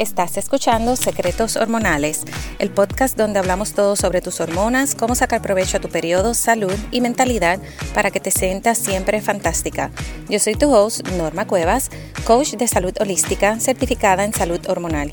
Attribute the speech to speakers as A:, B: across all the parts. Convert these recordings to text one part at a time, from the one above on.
A: Estás escuchando Secretos Hormonales, el podcast donde hablamos todo sobre tus hormonas, cómo sacar provecho a tu periodo, salud y mentalidad para que te sientas siempre fantástica. Yo soy tu host, Norma Cuevas, coach de salud holística certificada en salud hormonal.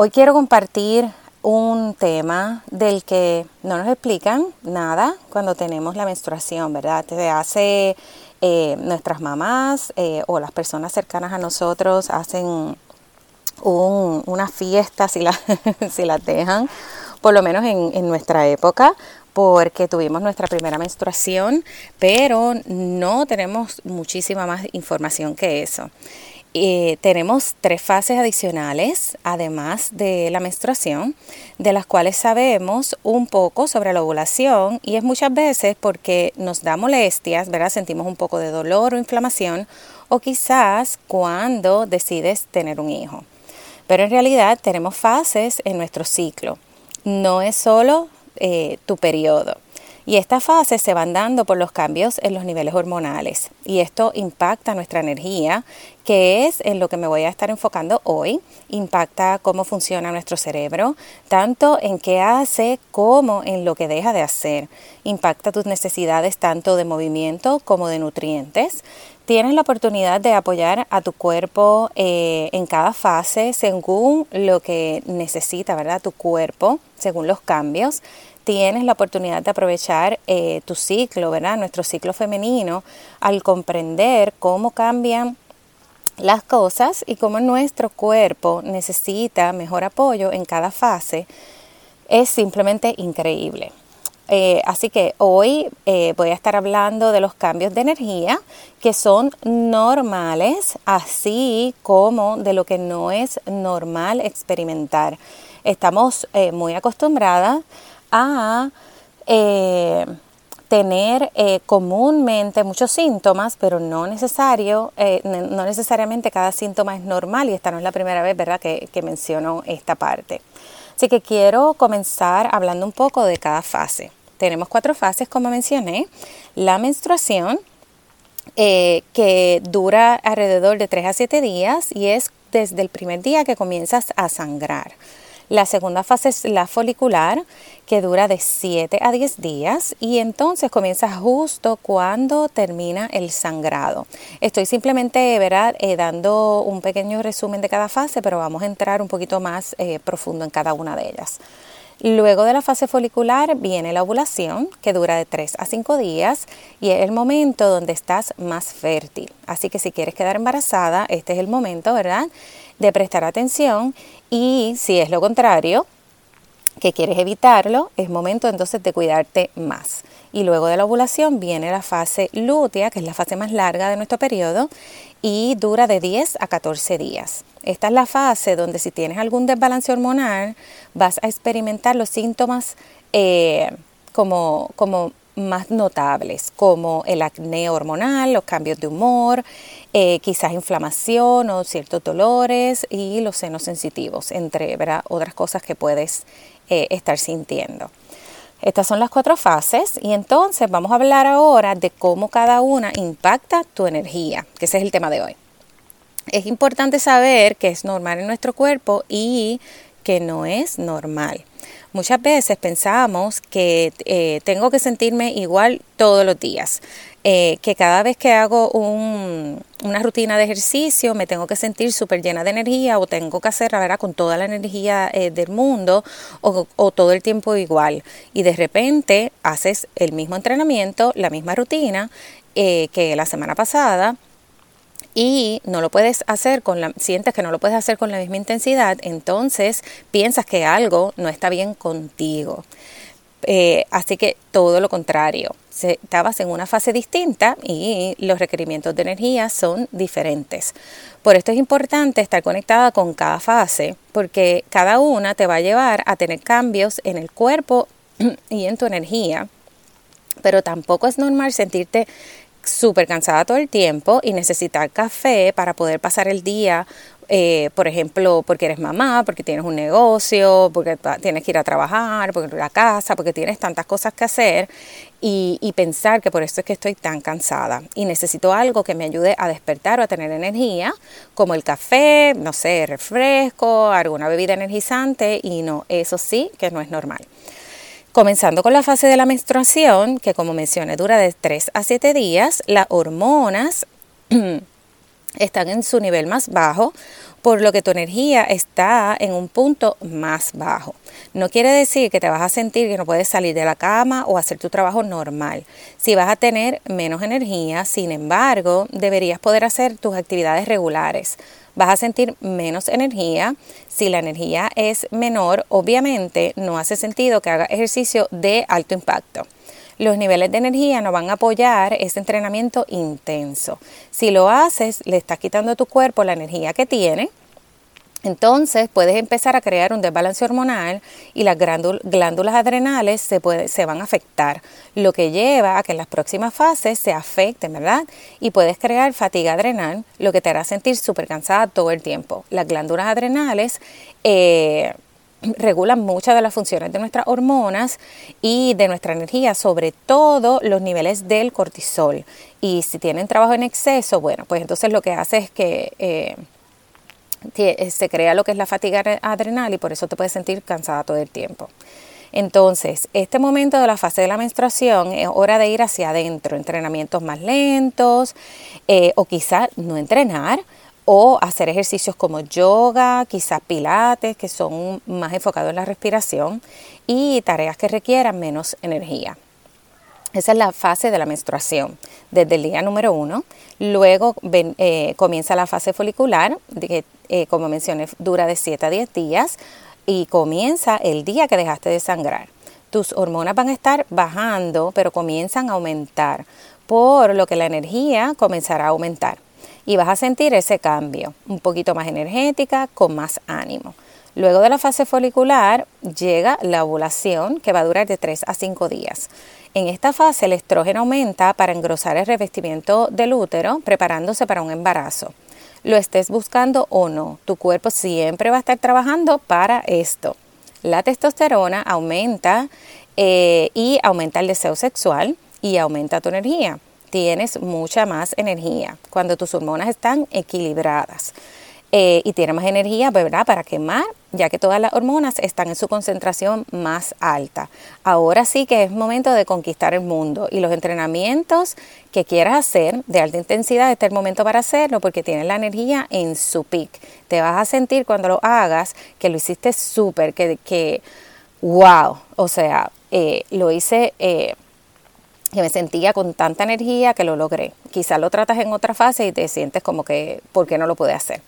A: Hoy quiero compartir un tema del que no nos explican nada cuando tenemos la menstruación, ¿verdad? Te hace eh, nuestras mamás eh, o las personas cercanas a nosotros hacen una fiesta si, la, si las dejan, por lo menos en, en nuestra época, porque tuvimos nuestra primera menstruación, pero no tenemos muchísima más información que eso. Eh, tenemos tres fases adicionales, además de la menstruación, de las cuales sabemos un poco sobre la ovulación y es muchas veces porque nos da molestias, ¿verdad? Sentimos un poco de dolor o inflamación o quizás cuando decides tener un hijo. Pero en realidad tenemos fases en nuestro ciclo. No es solo eh, tu periodo. Y estas fases se van dando por los cambios en los niveles hormonales. Y esto impacta nuestra energía, que es en lo que me voy a estar enfocando hoy. Impacta cómo funciona nuestro cerebro, tanto en qué hace como en lo que deja de hacer. Impacta tus necesidades tanto de movimiento como de nutrientes. Tienes la oportunidad de apoyar a tu cuerpo eh, en cada fase según lo que necesita, ¿verdad? Tu cuerpo, según los cambios tienes la oportunidad de aprovechar eh, tu ciclo, ¿verdad? Nuestro ciclo femenino, al comprender cómo cambian las cosas y cómo nuestro cuerpo necesita mejor apoyo en cada fase, es simplemente increíble. Eh, así que hoy eh, voy a estar hablando de los cambios de energía que son normales, así como de lo que no es normal experimentar. Estamos muy acostumbradas a eh, tener eh, comúnmente muchos síntomas, pero no, necesario, eh, no necesariamente cada síntoma es normal y esta no es la primera vez ¿verdad? Que, menciono esta parte. Así que quiero comenzar hablando un poco de cada fase. Tenemos cuatro fases, como mencioné. La menstruación, que dura alrededor de 3 a 7 días y es desde el primer día que comienzas a sangrar. La segunda fase es la folicular, que dura de 7 a 10 días y entonces comienza justo cuando termina el sangrado. Estoy simplemente ¿verdad? Eh, dando un pequeño resumen de cada fase, pero vamos a entrar un poquito más eh, profundo en cada una de ellas. Luego de la fase folicular viene la ovulación, que dura de 3 a 5 días y es el momento donde estás más fértil. Así que si quieres quedar embarazada, este es el momento, ¿verdad?, de prestar atención y si es lo contrario, que quieres evitarlo, es momento entonces de cuidarte más. Y luego de la ovulación viene la fase lútea, que es la fase más larga de nuestro periodo, y dura de 10 a 14 días. Esta es la fase donde si tienes algún desbalance hormonal, vas a experimentar los síntomas eh, como, como más notables, como el acné hormonal, los cambios de humor, eh, quizás inflamación o ciertos dolores y los senos sensitivos, entre otras cosas que puedes eh, estar sintiendo. Estas son las cuatro fases y entonces vamos a hablar ahora de cómo cada una impacta tu energía, que ese es el tema de hoy. Es importante saber que es normal en nuestro cuerpo y que no es normal. Muchas veces pensamos que eh, tengo que sentirme igual todos los días, eh, que cada vez que hago una rutina de ejercicio me tengo que sentir súper llena de energía o tengo que hacer, verdad, con toda la energía eh, del mundo o, o, todo el tiempo igual. Y de repente haces el mismo entrenamiento, la misma rutina que la semana pasada y no lo puedes hacer con la, sientes que no lo puedes hacer con la misma intensidad, entonces piensas que algo no está bien contigo. Eh, así que todo lo contrario, estabas en una fase distinta y los requerimientos de energía son diferentes. Por esto es importante estar conectada con cada fase, porque cada una te va a llevar a tener cambios en el cuerpo y en tu energía. Pero tampoco es normal sentirte súper cansada todo el tiempo y necesitar café para poder pasar el día eh, por ejemplo, porque eres mamá, porque tienes un negocio, porque tienes que ir a trabajar, porque la casa, porque tienes tantas cosas que hacer y, y, pensar que por eso es que estoy tan cansada y necesito algo que me ayude a despertar o a tener energía, como el café, no sé, refresco, alguna bebida energizante y no, eso sí que no es normal. Comenzando con la fase de la menstruación, que como mencioné dura de 3 a 7 días, las hormonas están en su nivel más bajo, por lo que tu energía está en un punto más bajo. No quiere decir que te vas a sentir que no puedes salir de la cama o hacer tu trabajo normal. Si vas a tener menos energía, sin embargo, deberías poder hacer tus actividades regulares. Vas a sentir menos energía. Si la energía es menor, obviamente no hace sentido que hagas ejercicio de alto impacto los niveles de energía no van a apoyar ese entrenamiento intenso. Si lo haces, le estás quitando a tu cuerpo la energía que tiene. Entonces puedes empezar a crear un desbalance hormonal y las glándulas adrenales se, se van a afectar, lo que lleva a que en las próximas fases se afecten, ¿verdad? Y puedes crear fatiga adrenal, lo que te hará sentir súper cansada todo el tiempo. Las glándulas adrenales eh, regulan muchas de las funciones de nuestras hormonas y de nuestra energía, sobre todo los niveles del cortisol. Y si tienen trabajo en exceso, bueno, pues entonces lo que hace es que eh, eh, se crea lo que es la fatiga adrenal y por eso te puedes sentir cansada todo el tiempo. Entonces, este momento de la fase de la menstruación es hora de ir hacia adentro, entrenamientos más lentos eh, o quizá no entrenar, o hacer ejercicios como yoga, quizás pilates, que son más enfocados en la respiración y tareas que requieran menos energía. Esa es la fase de la menstruación, desde el día número uno. Luego eh, comienza la fase folicular, que eh, como mencioné dura de 7 a 10 días y comienza el día que dejaste de sangrar. Tus hormonas van a estar bajando, pero comienzan a aumentar, por lo que la energía comenzará a aumentar y vas a sentir ese cambio, un poquito más energética, con más ánimo. Luego de la fase folicular llega la ovulación que va a durar de 3 a 5 días. En esta fase el estrógeno aumenta para engrosar el revestimiento del útero, preparándose para un embarazo. Lo estés buscando o no, tu cuerpo siempre va a estar trabajando para esto. La testosterona aumenta eh, y aumenta el deseo sexual y aumenta tu energía tienes mucha más energía cuando tus hormonas están equilibradas. Eh, y tienes más energía, ¿verdad? Para quemar, ya que todas las hormonas están en su concentración más alta. Ahora sí que es momento de conquistar el mundo y los entrenamientos que quieras hacer de alta intensidad, este es el momento para hacerlo porque tienes la energía en su peak. Te vas a sentir cuando lo hagas que lo hiciste súper, que, que, wow, o sea, eh, lo hice... Eh, que me sentía con tanta energía que lo logré. Quizás lo tratas en otra fase y te sientes como que, ¿por qué no lo pude hacer?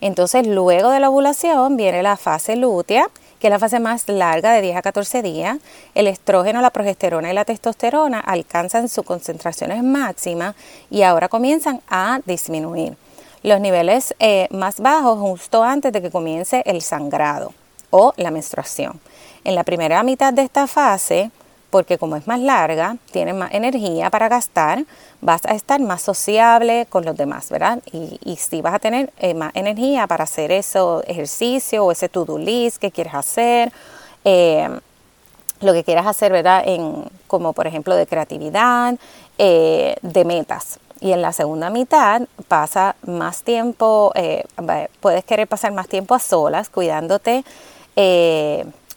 A: Entonces, luego de la ovulación viene la fase lútea, que es la fase más larga de 10 a 14 días. El estrógeno, la progesterona y la testosterona alcanzan sus concentraciones máximas y ahora comienzan a disminuir. Los niveles eh, más bajos justo antes de que comience el sangrado o la menstruación. En la primera mitad de esta fase, porque como es más larga, tienes más energía para gastar, vas a estar más sociable con los demás, ¿verdad? Y, y sí vas a tener eh, más energía para hacer ese ejercicio o ese to-do list que quieres hacer, eh, lo que quieras hacer, ¿verdad? En, como por ejemplo de creatividad, eh, de metas. Y en la segunda mitad pasa más tiempo, puedes querer pasar más tiempo a solas, cuidándote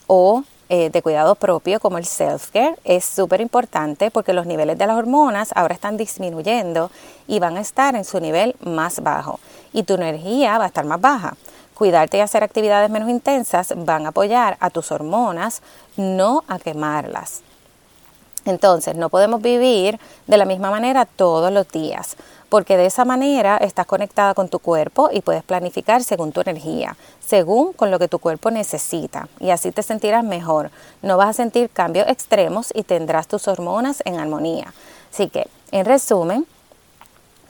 A: o eh, de cuidado propio como el self-care es súper importante porque los niveles de las hormonas ahora están disminuyendo y van a estar en su nivel más bajo y tu energía va a estar más baja. Cuidarte y hacer actividades menos intensas van a apoyar a tus hormonas, no a quemarlas. Entonces, no podemos vivir de la misma manera todos los días. Porque de esa manera estás conectada con tu cuerpo y puedes planificar según tu energía, según con lo que tu cuerpo necesita y así te sentirás mejor. No vas a sentir cambios extremos y tendrás tus hormonas en armonía. Así que, en resumen,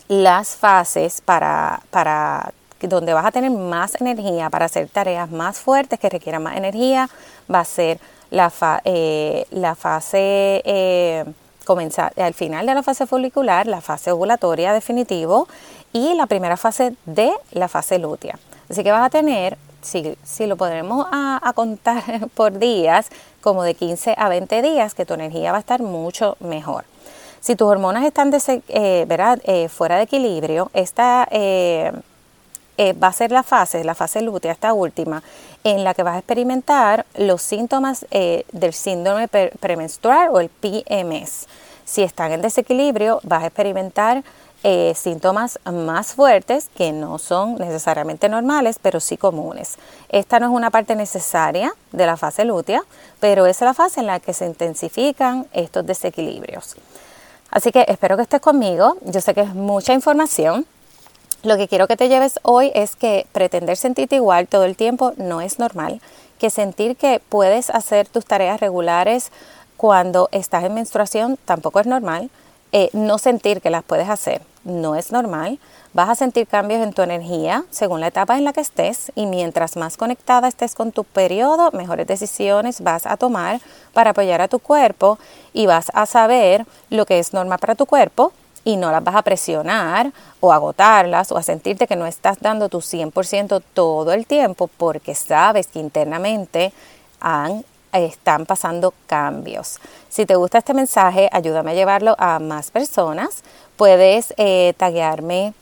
A: las fases para, para donde vas a tener más energía para hacer tareas más fuertes que requieran más energía, va a ser la, eh, la fase eh, comenzar al final de la fase folicular, la fase ovulatoria definitivo y la primera fase de la fase lútea. Así que vas a tener, si, si lo podremos a, contar por días, como de 15 a 20 días, que tu energía va a estar mucho mejor. Si tus hormonas están eh, eh, fuera de equilibrio, esta eh, va a ser la fase, la fase lútea, esta última, en la que vas a experimentar los síntomas del síndrome premenstrual o el PMS. Si están en desequilibrio, vas a experimentar síntomas más fuertes que no son necesariamente normales, pero sí comunes. Esta no es una parte necesaria de la fase lútea, pero es la fase en la que se intensifican estos desequilibrios. Así que espero que estés conmigo. Yo sé que es mucha información. Lo que quiero que te lleves hoy es que pretender sentirte igual todo el tiempo no es normal, que sentir que puedes hacer tus tareas regulares cuando estás en menstruación tampoco es normal, eh, no sentir que las puedes hacer no es normal, vas a sentir cambios en tu energía según la etapa en la que estés y mientras más conectada estés con tu periodo, mejores decisiones vas a tomar para apoyar a tu cuerpo y vas a saber lo que es normal para tu cuerpo y no las vas a presionar o agotarlas o a sentirte que no estás dando tu 100% todo el tiempo porque sabes que internamente han están pasando cambios. Si te gusta este mensaje, ayúdame a llevarlo a más personas. Puedes eh, taguearme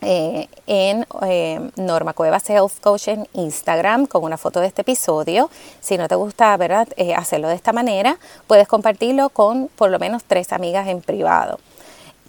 A: eh, en eh, Norma Cuevas Health Coach en Instagram con una foto de este episodio. Si no te gusta ¿verdad? Eh, hacerlo de esta manera, puedes compartirlo con por lo menos tres amigas en privado.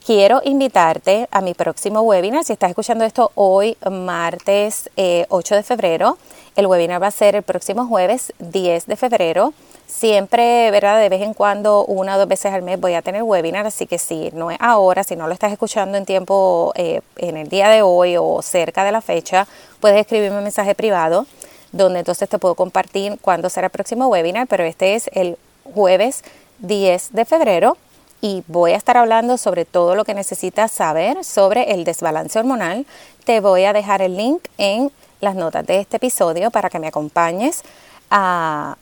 A: Quiero invitarte a mi próximo webinar. Si estás escuchando esto hoy, martes 8 de febrero, el webinar va a ser el próximo jueves 10 de febrero Siempre, ¿verdad? De vez en cuando, una o dos veces al mes voy a tener webinar, así que si no es ahora, si no lo estás escuchando en tiempo, eh, en el día de hoy o cerca de la fecha, puedes escribirme un mensaje privado donde entonces te puedo compartir cuándo será el próximo webinar, pero este es el jueves 10 de febrero y voy a estar hablando sobre todo lo que necesitas saber sobre el desbalance hormonal. Te voy a dejar el link en las notas de este episodio para que me acompañes a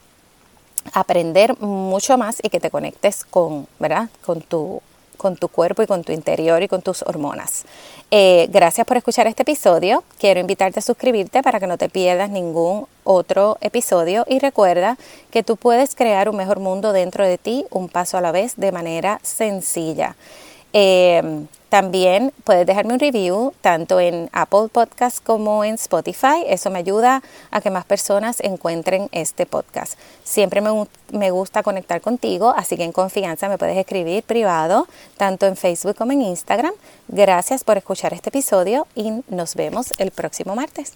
A: aprender mucho más y que te conectes con, ¿verdad? Con tu, con tu cuerpo y con tu interior y con tus hormonas. Eh, gracias por escuchar este episodio. Quiero invitarte a suscribirte para que no te pierdas ningún otro episodio y recuerda que tú puedes crear un mejor mundo dentro de ti un paso a la vez de manera sencilla. Eh, también puedes dejarme un review tanto en Apple Podcast como en Spotify. Eso me ayuda a que más personas encuentren este podcast. Siempre me, me, gusta conectar contigo, así que en confianza me puedes escribir privado, tanto en Facebook como en Instagram. Gracias por escuchar este episodio y nos vemos el próximo martes.